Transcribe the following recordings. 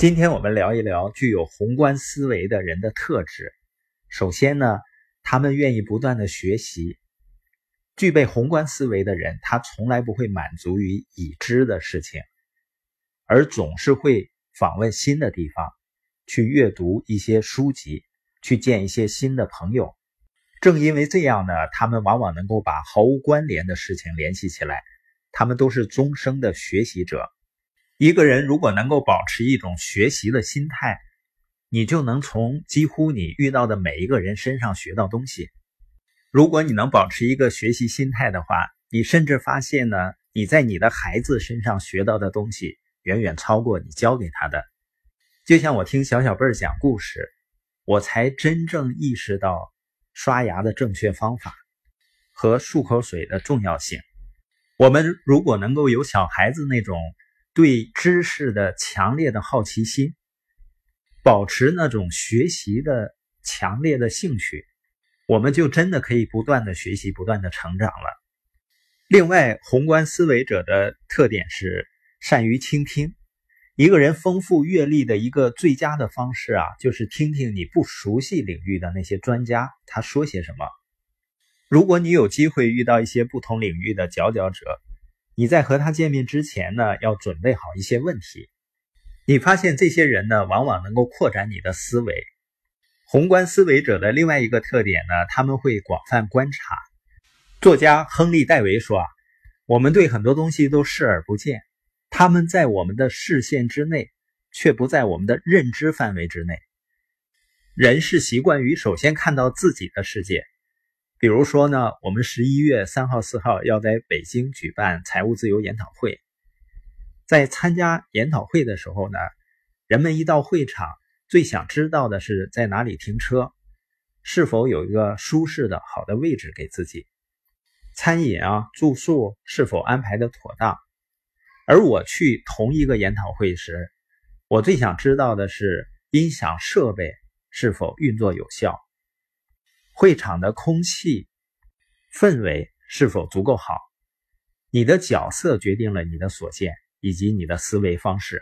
今天我们聊一聊具有宏观思维的人的特质。首先呢，他们愿意不断的学习。具备宏观思维的人，他从来不会满足于已知的事情，而总是会访问新的地方，去阅读一些书籍，去见一些新的朋友。正因为这样呢，他们往往能够把毫无关联的事情联系起来。他们都是终生的学习者。一个人如果能够保持一种学习的心态，你就能从几乎你遇到的每一个人身上学到东西。如果你能保持一个学习心态的话，你甚至发现呢，你在你的孩子身上学到的东西远远超过你教给他的。就像我听小小贝儿讲故事，我才真正意识到刷牙的正确方法和漱口水的重要性。我们如果能够有小孩子那种。对知识的强烈的好奇心，保持那种学习的强烈的兴趣，我们就真的可以不断的学习，不断的成长了。另外，宏观思维者的特点是善于倾听。一个人丰富阅历的一个最佳的方式啊，就是听听你不熟悉领域的那些专家他说些什么。如果你有机会遇到一些不同领域的佼佼者，你在和他见面之前呢，要准备好一些问题。你发现这些人呢，往往能够扩展你的思维。宏观思维者的另外一个特点呢，他们会广泛观察。作家亨利·戴维说啊，我们对很多东西都视而不见，他们在我们的视线之内，却不在我们的认知范围之内。人是习惯于首先看到自己的世界。比如说呢，我们十一月三号、四号要在北京举办财务自由研讨会，在参加研讨会的时候呢，人们一到会场，最想知道的是在哪里停车，是否有一个舒适的好的位置给自己，餐饮啊、住宿是否安排的妥当。而我去同一个研讨会时，我最想知道的是音响设备是否运作有效。会场的空气氛围是否足够好？你的角色决定了你的所见以及你的思维方式。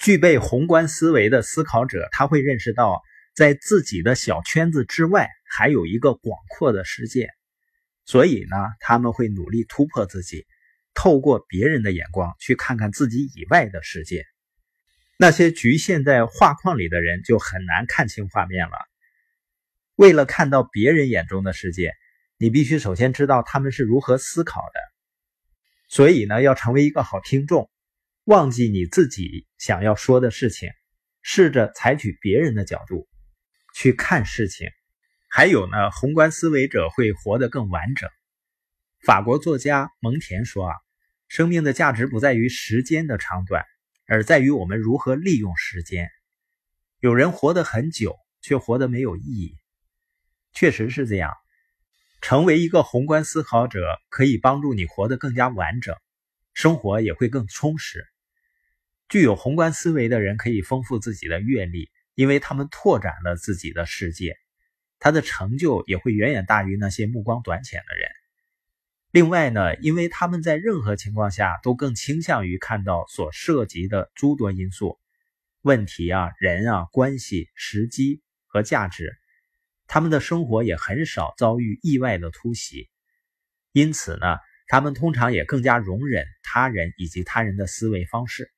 具备宏观思维的思考者，他会认识到，在自己的小圈子之外，还有一个广阔的世界。所以呢，他们会努力突破自己，透过别人的眼光去看看自己以外的世界。那些局限在画框里的人，就很难看清画面了。为了看到别人眼中的世界，你必须首先知道他们是如何思考的。所以呢，要成为一个好听众，忘记你自己想要说的事情，试着采取别人的角度去看事情。还有呢，宏观思维者会活得更完整。法国作家蒙田说啊，生命的价值不在于时间的长短，而在于我们如何利用时间。有人活得很久，却活得没有意义。确实是这样，成为一个宏观思考者可以帮助你活得更加完整，生活也会更充实。具有宏观思维的人可以丰富自己的阅历，因为他们拓展了自己的世界，他的成就也会远远大于那些目光短浅的人。另外呢，因为他们在任何情况下都更倾向于看到所涉及的诸多因素、问题啊、人啊、关系、时机和价值。他们的生活也很少遭遇意外的突袭，因此呢，他们通常也更加容忍他人以及他人的思维方式。